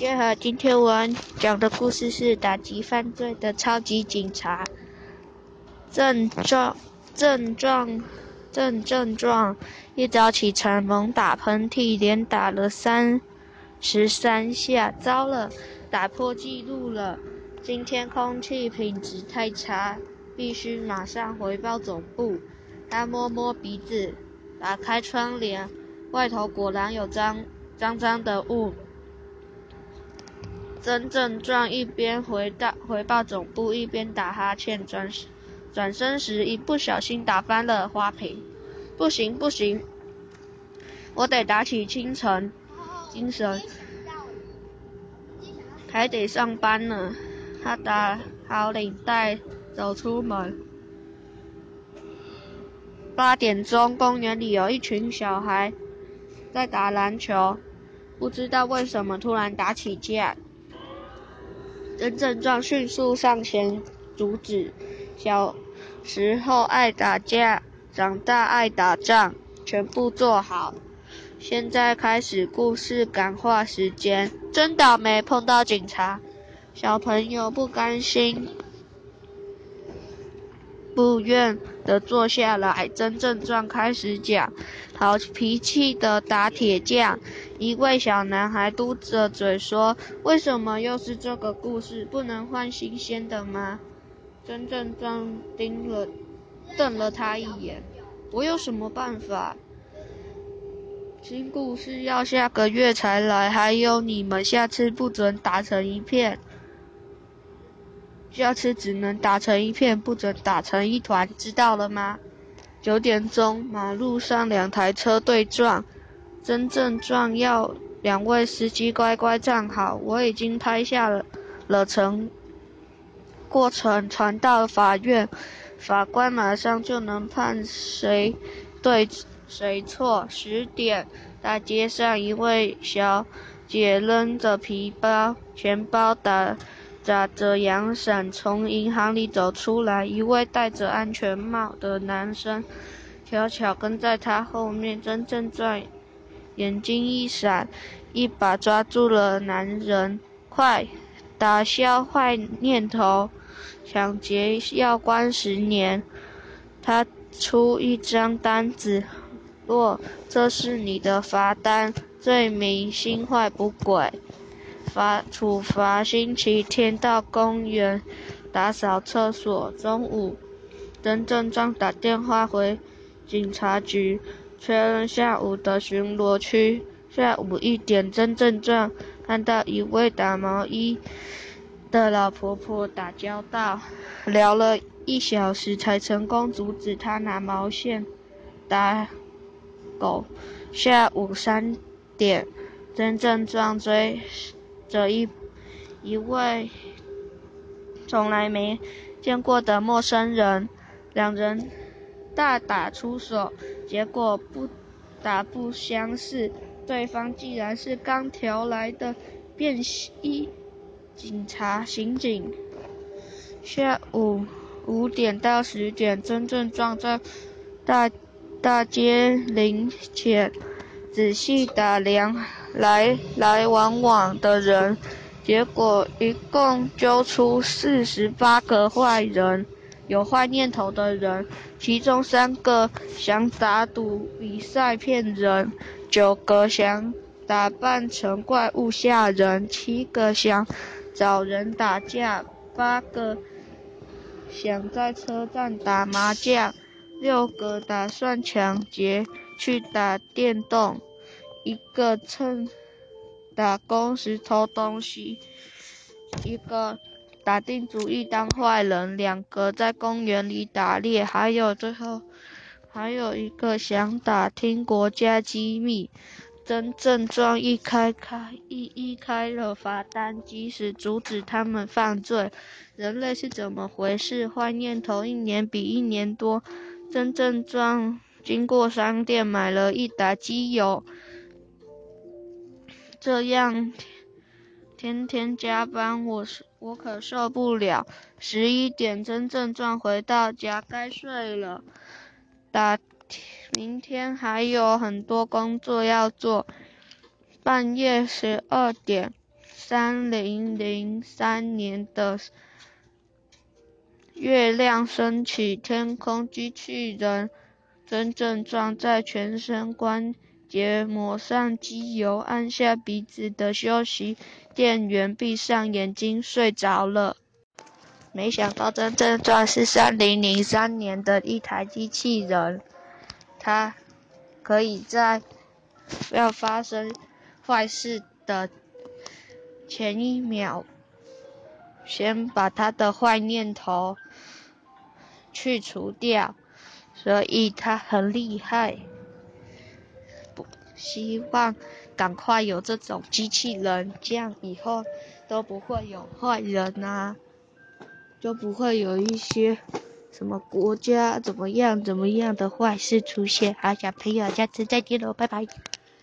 家好，今天我讲的故事是打击犯罪的超级警察。症状症状症症状，一早起床猛打喷嚏，连打了三十三下，糟了，打破记录了。今天空气品质太差，必须马上回报总部。他摸摸鼻子，打开窗帘，外头果然有脏脏脏的雾。真症状一边回到回报总部，一边打哈欠。转转身时，一不小心打翻了花瓶。不行不行，我得打起精神精神，还得上班呢。他打好领带，走出门。八点钟，公园里有一群小孩在打篮球，不知道为什么突然打起架。真症状迅速上前阻止。小时候爱打架，长大爱打仗，全部做好。现在开始故事感化时间。真倒霉，碰到警察。小朋友不甘心，不愿的坐下来。真正状开始讲。好脾气的打铁匠，一位小男孩嘟着嘴说：“为什么又是这个故事？不能换新鲜的吗？”真正装盯了，瞪了他一眼。我有什么办法？新故事要下个月才来，还有你们下次不准打成一片。下次只能打成一片，不准打成一团，知道了吗？九点钟，马路上两台车对撞，真正撞要两位司机乖乖站好。我已经拍下了了程过程，传到法院，法官马上就能判谁对谁错。十点，大街上一位小姐扔着皮包、钱包打。打着阳伞从银行里走出来，一位戴着安全帽的男生悄悄跟在他后面。真正转，眼睛一闪，一把抓住了男人，快，打消坏念头！抢劫要关十年。他出一张单子，若这是你的罚单，罪名心怀不轨。罚处罚：星期天到公园打扫厕所。中午，真正状打电话回警察局，确认下午的巡逻区。下午一点，真正状看到一位打毛衣的老婆婆打交道，聊了一小时才成功阻止她拿毛线打狗。下午三点，真正状追。着一一位从来没见过的陌生人，两人大打出手，结果不打不相识，对方竟然是刚调来的便衣警察刑警。下午五点到十点，真正撞在大大街临前，仔细打量。来来往往的人，结果一共揪出四十八个坏人，有坏念头的人，其中三个想打赌比赛骗人，九个想打扮成怪物吓人，七个想找人打架，八个想在车站打麻将，六个打算抢劫去打电动。一个趁打工时偷东西，一个打定主意当坏人，两个在公园里打猎，还有最后还有一个想打听国家机密。真正装一开开一一开了罚单，即使阻止他们犯罪。人类是怎么回事？坏念头一年比一年多。真正装经过商店买了一打机油。这样天天加班，我是我可受不了。十一点真正赚回到家，该睡了。打明天还有很多工作要做。半夜十二点，三零零三年的月亮升起，天空机器人真正撞在全身关节抹上机油，按下鼻子的休息电源，闭上眼睛睡着了。没想到真正撞是三零零三年的一台机器人，它可以在要发生坏事的前一秒，先把它的坏念头去除掉，所以它很厉害。希望赶快有这种机器人，这样以后都不会有坏人呐。就不会有一些什么国家怎么样怎么样的坏事出现。好，小朋友，下次再见喽，拜拜。